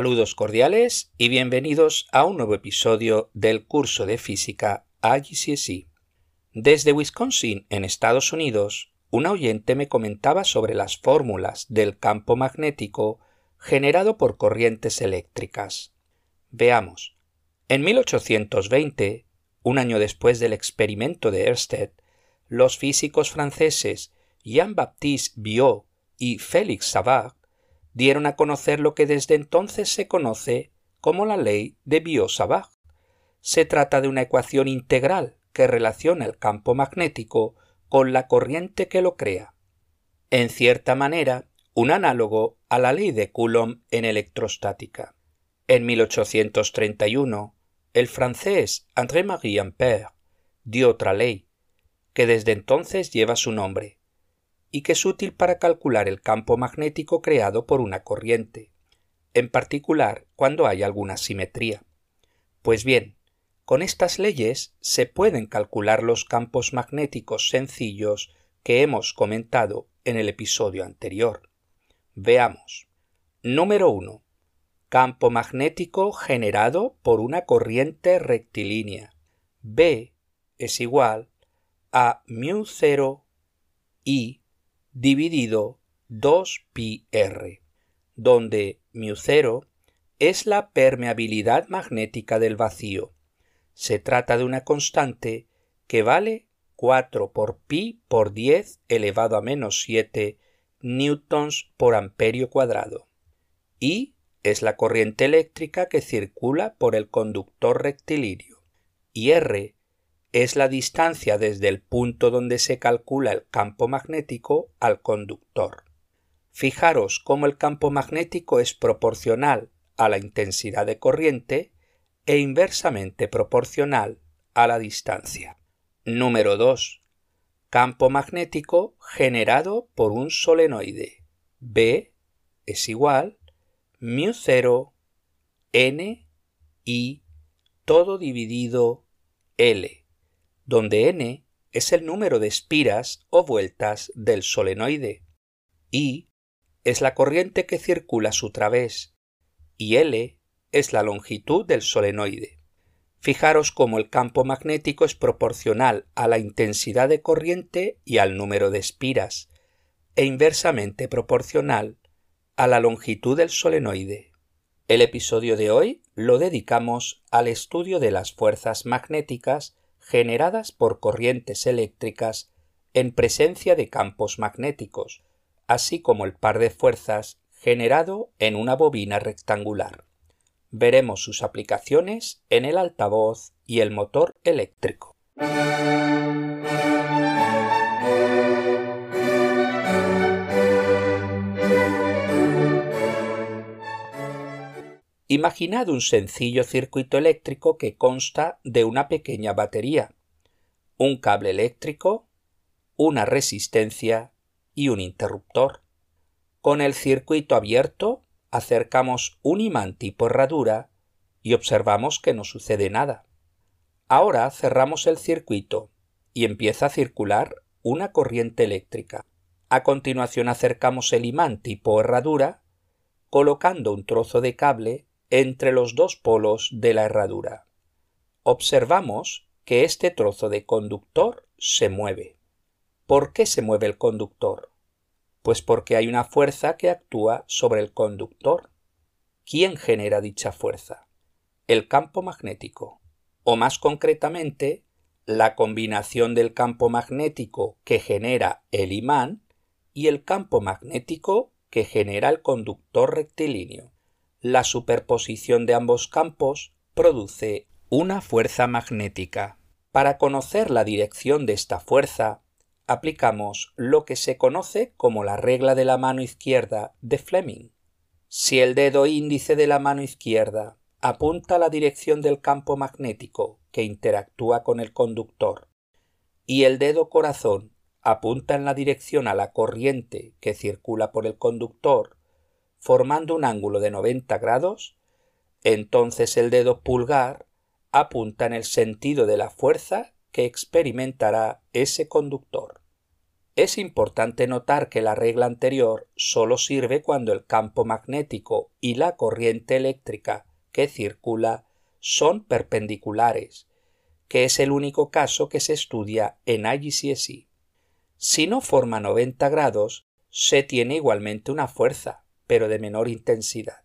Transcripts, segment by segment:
Saludos cordiales y bienvenidos a un nuevo episodio del curso de física IGCSE. Desde Wisconsin, en Estados Unidos, un oyente me comentaba sobre las fórmulas del campo magnético generado por corrientes eléctricas. Veamos. En 1820, un año después del experimento de Ørsted, los físicos franceses Jean-Baptiste Biot y Félix Savart dieron a conocer lo que desde entonces se conoce como la ley de Biot-Savart. Se trata de una ecuación integral que relaciona el campo magnético con la corriente que lo crea. En cierta manera, un análogo a la ley de Coulomb en electrostática. En 1831, el francés André-Marie Ampère dio otra ley, que desde entonces lleva su nombre, y que es útil para calcular el campo magnético creado por una corriente, en particular cuando hay alguna simetría. Pues bien, con estas leyes se pueden calcular los campos magnéticos sencillos que hemos comentado en el episodio anterior. Veamos. Número 1. Campo magnético generado por una corriente rectilínea. B es igual a μ0 I dividido 2πr, donde μ0 es la permeabilidad magnética del vacío. Se trata de una constante que vale 4 por pi por 10 elevado a menos 7 newtons por amperio cuadrado. Y es la corriente eléctrica que circula por el conductor rectilíneo. Y R es la distancia desde el punto donde se calcula el campo magnético al conductor. Fijaros cómo el campo magnético es proporcional a la intensidad de corriente e inversamente proporcional a la distancia. Número 2. Campo magnético generado por un solenoide. B es igual μ0 n i todo dividido L donde n es el número de espiras o vueltas del solenoide, I es la corriente que circula a su través y L es la longitud del solenoide. Fijaros cómo el campo magnético es proporcional a la intensidad de corriente y al número de espiras, e inversamente proporcional a la longitud del solenoide. El episodio de hoy lo dedicamos al estudio de las fuerzas magnéticas generadas por corrientes eléctricas en presencia de campos magnéticos, así como el par de fuerzas generado en una bobina rectangular. Veremos sus aplicaciones en el altavoz y el motor eléctrico. Imaginad un sencillo circuito eléctrico que consta de una pequeña batería, un cable eléctrico, una resistencia y un interruptor. Con el circuito abierto acercamos un imán tipo herradura y observamos que no sucede nada. Ahora cerramos el circuito y empieza a circular una corriente eléctrica. A continuación acercamos el imán tipo herradura colocando un trozo de cable entre los dos polos de la herradura. Observamos que este trozo de conductor se mueve. ¿Por qué se mueve el conductor? Pues porque hay una fuerza que actúa sobre el conductor. ¿Quién genera dicha fuerza? El campo magnético, o más concretamente, la combinación del campo magnético que genera el imán y el campo magnético que genera el conductor rectilíneo la superposición de ambos campos produce una fuerza magnética. Para conocer la dirección de esta fuerza, aplicamos lo que se conoce como la regla de la mano izquierda de Fleming. Si el dedo índice de la mano izquierda apunta la dirección del campo magnético que interactúa con el conductor y el dedo corazón apunta en la dirección a la corriente que circula por el conductor formando un ángulo de 90 grados, entonces el dedo pulgar apunta en el sentido de la fuerza que experimentará ese conductor. Es importante notar que la regla anterior solo sirve cuando el campo magnético y la corriente eléctrica que circula son perpendiculares, que es el único caso que se estudia en IGCSE. Si no forma 90 grados, se tiene igualmente una fuerza, pero de menor intensidad.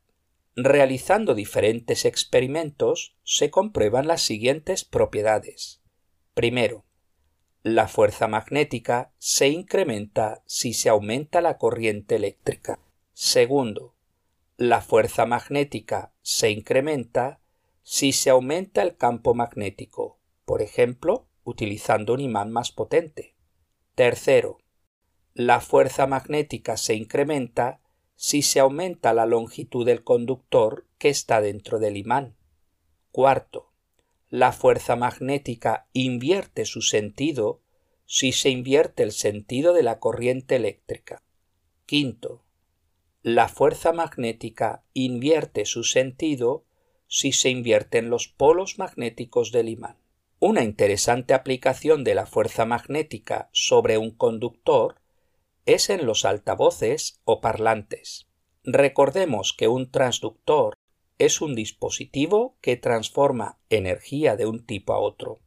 Realizando diferentes experimentos se comprueban las siguientes propiedades. Primero, la fuerza magnética se incrementa si se aumenta la corriente eléctrica. Segundo, la fuerza magnética se incrementa si se aumenta el campo magnético, por ejemplo, utilizando un imán más potente. Tercero, la fuerza magnética se incrementa si se aumenta la longitud del conductor que está dentro del imán. Cuarto, la fuerza magnética invierte su sentido si se invierte el sentido de la corriente eléctrica. Quinto, la fuerza magnética invierte su sentido si se invierten los polos magnéticos del imán. Una interesante aplicación de la fuerza magnética sobre un conductor es en los altavoces o parlantes. Recordemos que un transductor es un dispositivo que transforma energía de un tipo a otro.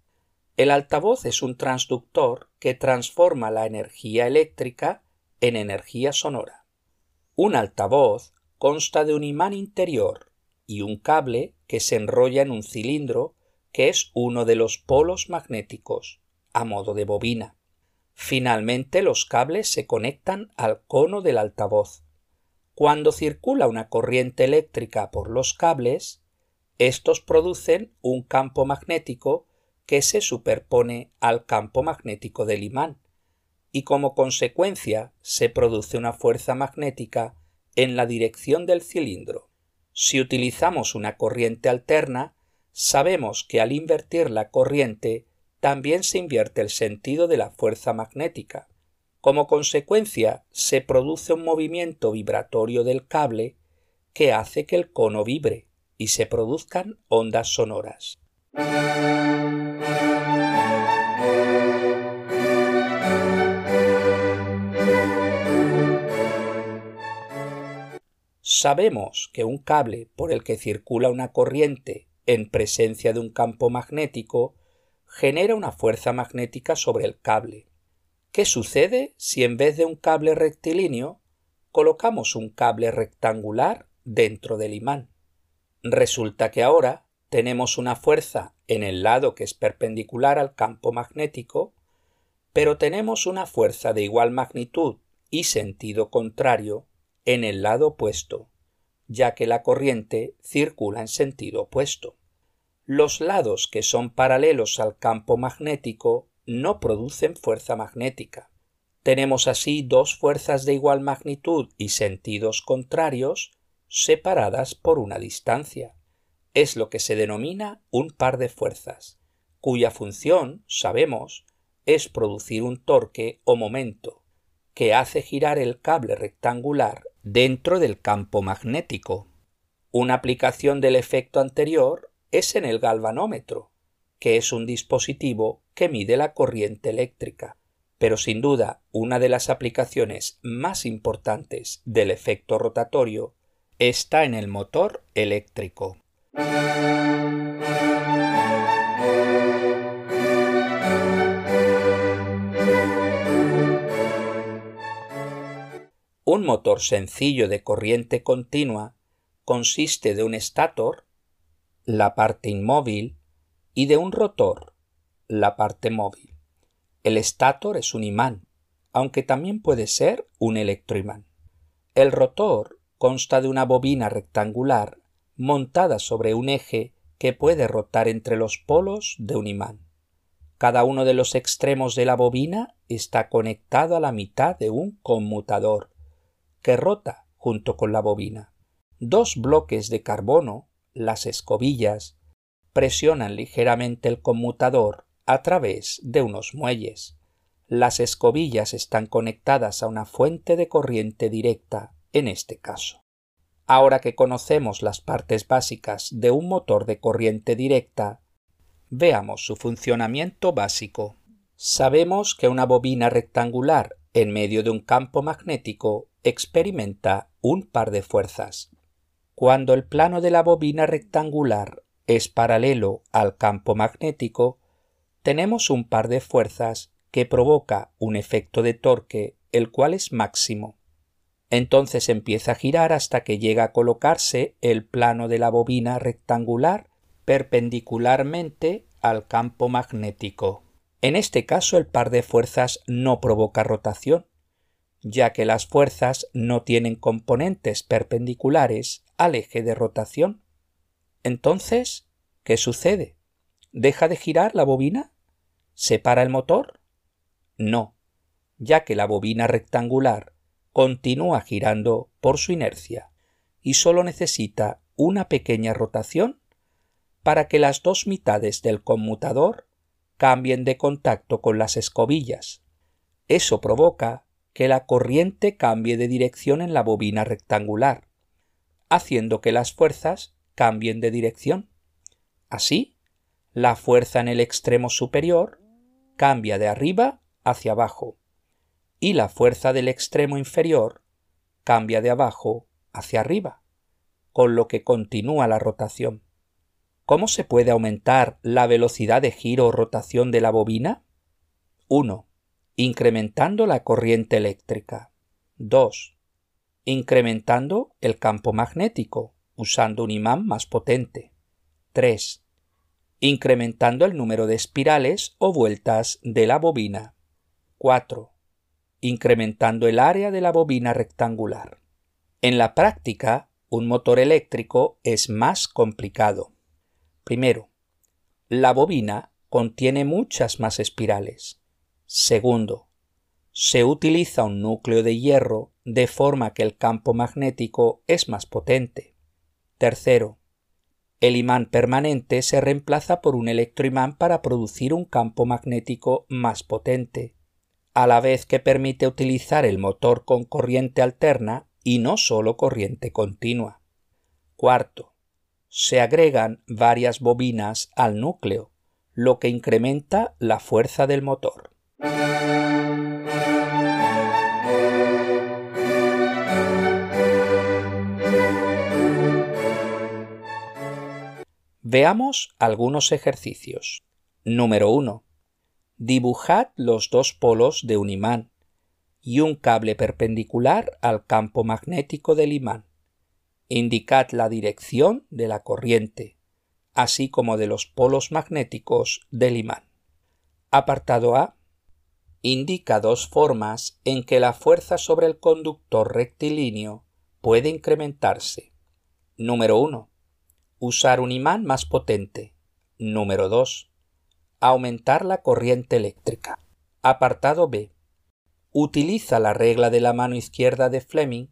El altavoz es un transductor que transforma la energía eléctrica en energía sonora. Un altavoz consta de un imán interior y un cable que se enrolla en un cilindro que es uno de los polos magnéticos, a modo de bobina. Finalmente los cables se conectan al cono del altavoz. Cuando circula una corriente eléctrica por los cables, estos producen un campo magnético que se superpone al campo magnético del imán, y como consecuencia se produce una fuerza magnética en la dirección del cilindro. Si utilizamos una corriente alterna, sabemos que al invertir la corriente también se invierte el sentido de la fuerza magnética. Como consecuencia, se produce un movimiento vibratorio del cable que hace que el cono vibre y se produzcan ondas sonoras. Sabemos que un cable por el que circula una corriente en presencia de un campo magnético, genera una fuerza magnética sobre el cable. ¿Qué sucede si en vez de un cable rectilíneo colocamos un cable rectangular dentro del imán? Resulta que ahora tenemos una fuerza en el lado que es perpendicular al campo magnético, pero tenemos una fuerza de igual magnitud y sentido contrario en el lado opuesto, ya que la corriente circula en sentido opuesto. Los lados que son paralelos al campo magnético no producen fuerza magnética. Tenemos así dos fuerzas de igual magnitud y sentidos contrarios separadas por una distancia. Es lo que se denomina un par de fuerzas, cuya función, sabemos, es producir un torque o momento, que hace girar el cable rectangular dentro del campo magnético. Una aplicación del efecto anterior es en el galvanómetro, que es un dispositivo que mide la corriente eléctrica, pero sin duda una de las aplicaciones más importantes del efecto rotatorio está en el motor eléctrico. Un motor sencillo de corriente continua consiste de un estator, la parte inmóvil, y de un rotor, la parte móvil. El estator es un imán, aunque también puede ser un electroimán. El rotor consta de una bobina rectangular montada sobre un eje que puede rotar entre los polos de un imán. Cada uno de los extremos de la bobina está conectado a la mitad de un conmutador que rota junto con la bobina. Dos bloques de carbono, las escobillas, presionan ligeramente el conmutador a través de unos muelles. Las escobillas están conectadas a una fuente de corriente directa en este caso. Ahora que conocemos las partes básicas de un motor de corriente directa, veamos su funcionamiento básico. Sabemos que una bobina rectangular en medio de un campo magnético, experimenta un par de fuerzas. Cuando el plano de la bobina rectangular es paralelo al campo magnético, tenemos un par de fuerzas que provoca un efecto de torque el cual es máximo. Entonces empieza a girar hasta que llega a colocarse el plano de la bobina rectangular perpendicularmente al campo magnético. En este caso el par de fuerzas no provoca rotación, ya que las fuerzas no tienen componentes perpendiculares al eje de rotación. Entonces, ¿qué sucede? ¿Deja de girar la bobina? ¿Se para el motor? No, ya que la bobina rectangular continúa girando por su inercia y solo necesita una pequeña rotación para que las dos mitades del conmutador cambien de contacto con las escobillas. Eso provoca que la corriente cambie de dirección en la bobina rectangular, haciendo que las fuerzas cambien de dirección. Así, la fuerza en el extremo superior cambia de arriba hacia abajo y la fuerza del extremo inferior cambia de abajo hacia arriba, con lo que continúa la rotación. ¿Cómo se puede aumentar la velocidad de giro o rotación de la bobina? 1 incrementando la corriente eléctrica. 2. Incrementando el campo magnético, usando un imán más potente. 3. Incrementando el número de espirales o vueltas de la bobina. 4. Incrementando el área de la bobina rectangular. En la práctica, un motor eléctrico es más complicado. Primero, la bobina contiene muchas más espirales. Segundo, se utiliza un núcleo de hierro de forma que el campo magnético es más potente. Tercero, el imán permanente se reemplaza por un electroimán para producir un campo magnético más potente, a la vez que permite utilizar el motor con corriente alterna y no solo corriente continua. Cuarto, se agregan varias bobinas al núcleo, lo que incrementa la fuerza del motor. Veamos algunos ejercicios. Número 1. Dibujad los dos polos de un imán y un cable perpendicular al campo magnético del imán. Indicad la dirección de la corriente, así como de los polos magnéticos del imán. Apartado A indica dos formas en que la fuerza sobre el conductor rectilíneo puede incrementarse. Número 1. Usar un imán más potente. Número 2. Aumentar la corriente eléctrica. Apartado B. Utiliza la regla de la mano izquierda de Fleming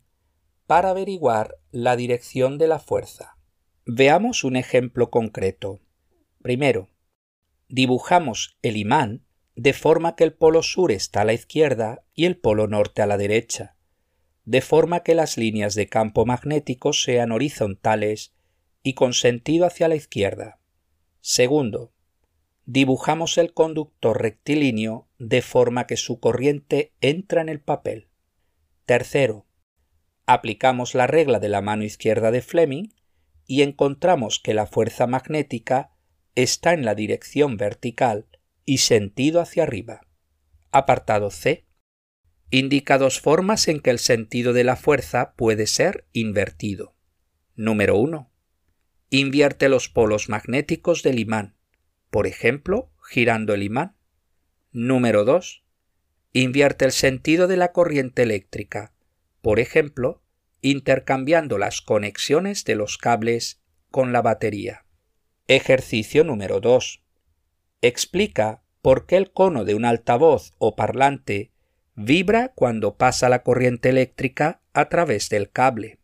para averiguar la dirección de la fuerza. Veamos un ejemplo concreto. Primero, dibujamos el imán de forma que el polo sur está a la izquierda y el polo norte a la derecha, de forma que las líneas de campo magnético sean horizontales y con sentido hacia la izquierda. Segundo, dibujamos el conductor rectilíneo de forma que su corriente entra en el papel. Tercero, aplicamos la regla de la mano izquierda de Fleming y encontramos que la fuerza magnética está en la dirección vertical y sentido hacia arriba. Apartado C. Indica dos formas en que el sentido de la fuerza puede ser invertido. Número 1. Invierte los polos magnéticos del imán, por ejemplo, girando el imán. Número 2. Invierte el sentido de la corriente eléctrica, por ejemplo, intercambiando las conexiones de los cables con la batería. Ejercicio número 2 explica por qué el cono de un altavoz o parlante vibra cuando pasa la corriente eléctrica a través del cable.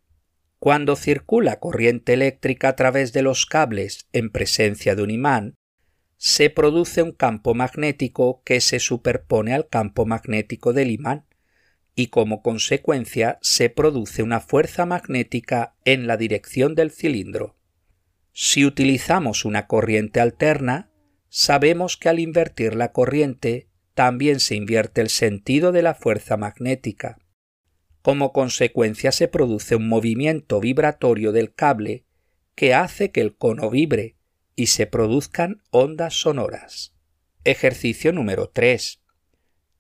Cuando circula corriente eléctrica a través de los cables en presencia de un imán, se produce un campo magnético que se superpone al campo magnético del imán y como consecuencia se produce una fuerza magnética en la dirección del cilindro. Si utilizamos una corriente alterna, sabemos que al invertir la corriente también se invierte el sentido de la fuerza magnética. Como consecuencia se produce un movimiento vibratorio del cable que hace que el cono vibre y se produzcan ondas sonoras. Ejercicio número 3.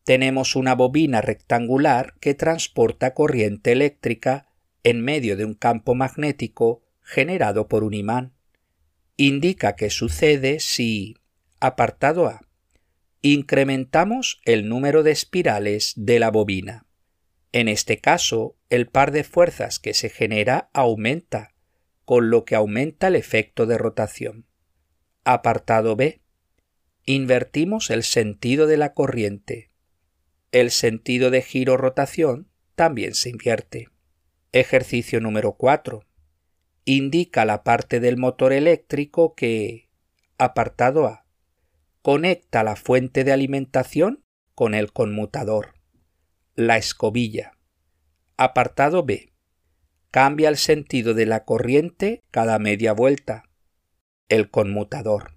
Tenemos una bobina rectangular que transporta corriente eléctrica en medio de un campo magnético generado por un imán. Indica qué sucede si, apartado A, incrementamos el número de espirales de la bobina. En este caso, el par de fuerzas que se genera aumenta, con lo que aumenta el efecto de rotación. Apartado B. Invertimos el sentido de la corriente. El sentido de giro-rotación también se invierte. Ejercicio número 4. Indica la parte del motor eléctrico que, apartado A, conecta la fuente de alimentación con el conmutador. La escobilla. Apartado B. Cambia el sentido de la corriente cada media vuelta el conmutador.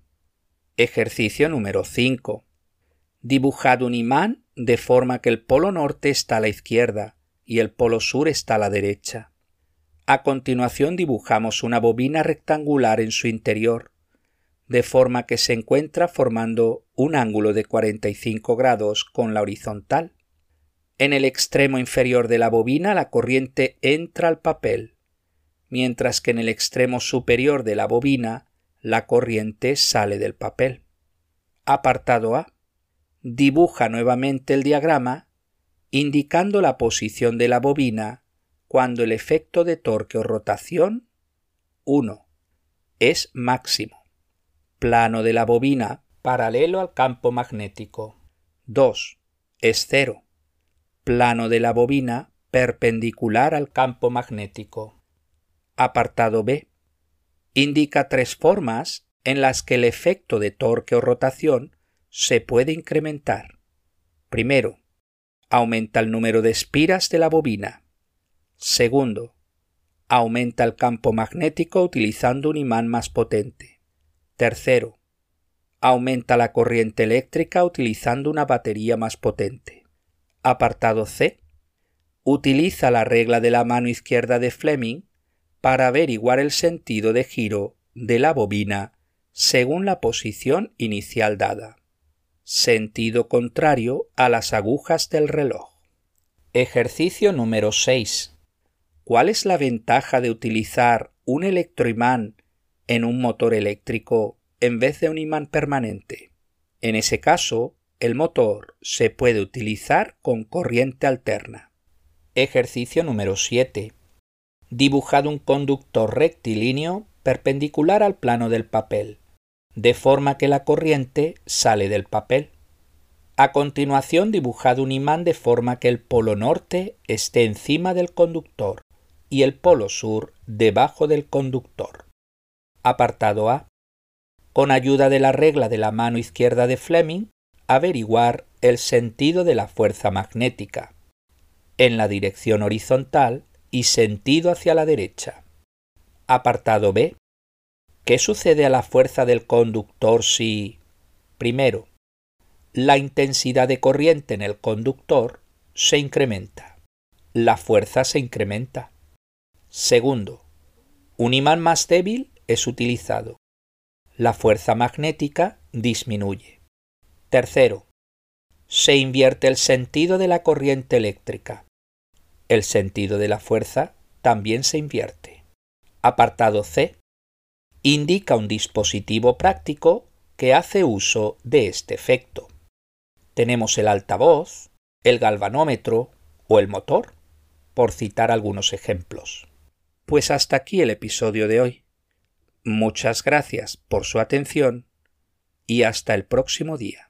Ejercicio número 5. Dibujad un imán de forma que el polo norte está a la izquierda y el polo sur está a la derecha. A continuación dibujamos una bobina rectangular en su interior, de forma que se encuentra formando un ángulo de 45 grados con la horizontal. En el extremo inferior de la bobina la corriente entra al papel, mientras que en el extremo superior de la bobina la corriente sale del papel. Apartado A. Dibuja nuevamente el diagrama indicando la posición de la bobina cuando el efecto de torque o rotación 1 es máximo. Plano de la bobina paralelo al campo magnético. 2 es cero. Plano de la bobina perpendicular al campo magnético. Apartado B indica tres formas en las que el efecto de torque o rotación se puede incrementar. Primero, aumenta el número de espiras de la bobina. Segundo, aumenta el campo magnético utilizando un imán más potente. Tercero, aumenta la corriente eléctrica utilizando una batería más potente. Apartado C. Utiliza la regla de la mano izquierda de Fleming para averiguar el sentido de giro de la bobina según la posición inicial dada. Sentido contrario a las agujas del reloj. Ejercicio número 6. ¿Cuál es la ventaja de utilizar un electroimán en un motor eléctrico en vez de un imán permanente? En ese caso, el motor se puede utilizar con corriente alterna. Ejercicio número 7 dibujado un conductor rectilíneo perpendicular al plano del papel, de forma que la corriente sale del papel. A continuación dibujado un imán de forma que el polo norte esté encima del conductor y el polo sur debajo del conductor. Apartado A. Con ayuda de la regla de la mano izquierda de Fleming, averiguar el sentido de la fuerza magnética. En la dirección horizontal y sentido hacia la derecha. Apartado B. ¿Qué sucede a la fuerza del conductor si, primero, la intensidad de corriente en el conductor se incrementa? La fuerza se incrementa. Segundo, un imán más débil es utilizado. La fuerza magnética disminuye. Tercero, se invierte el sentido de la corriente eléctrica el sentido de la fuerza también se invierte. Apartado C. Indica un dispositivo práctico que hace uso de este efecto. Tenemos el altavoz, el galvanómetro o el motor, por citar algunos ejemplos. Pues hasta aquí el episodio de hoy. Muchas gracias por su atención y hasta el próximo día.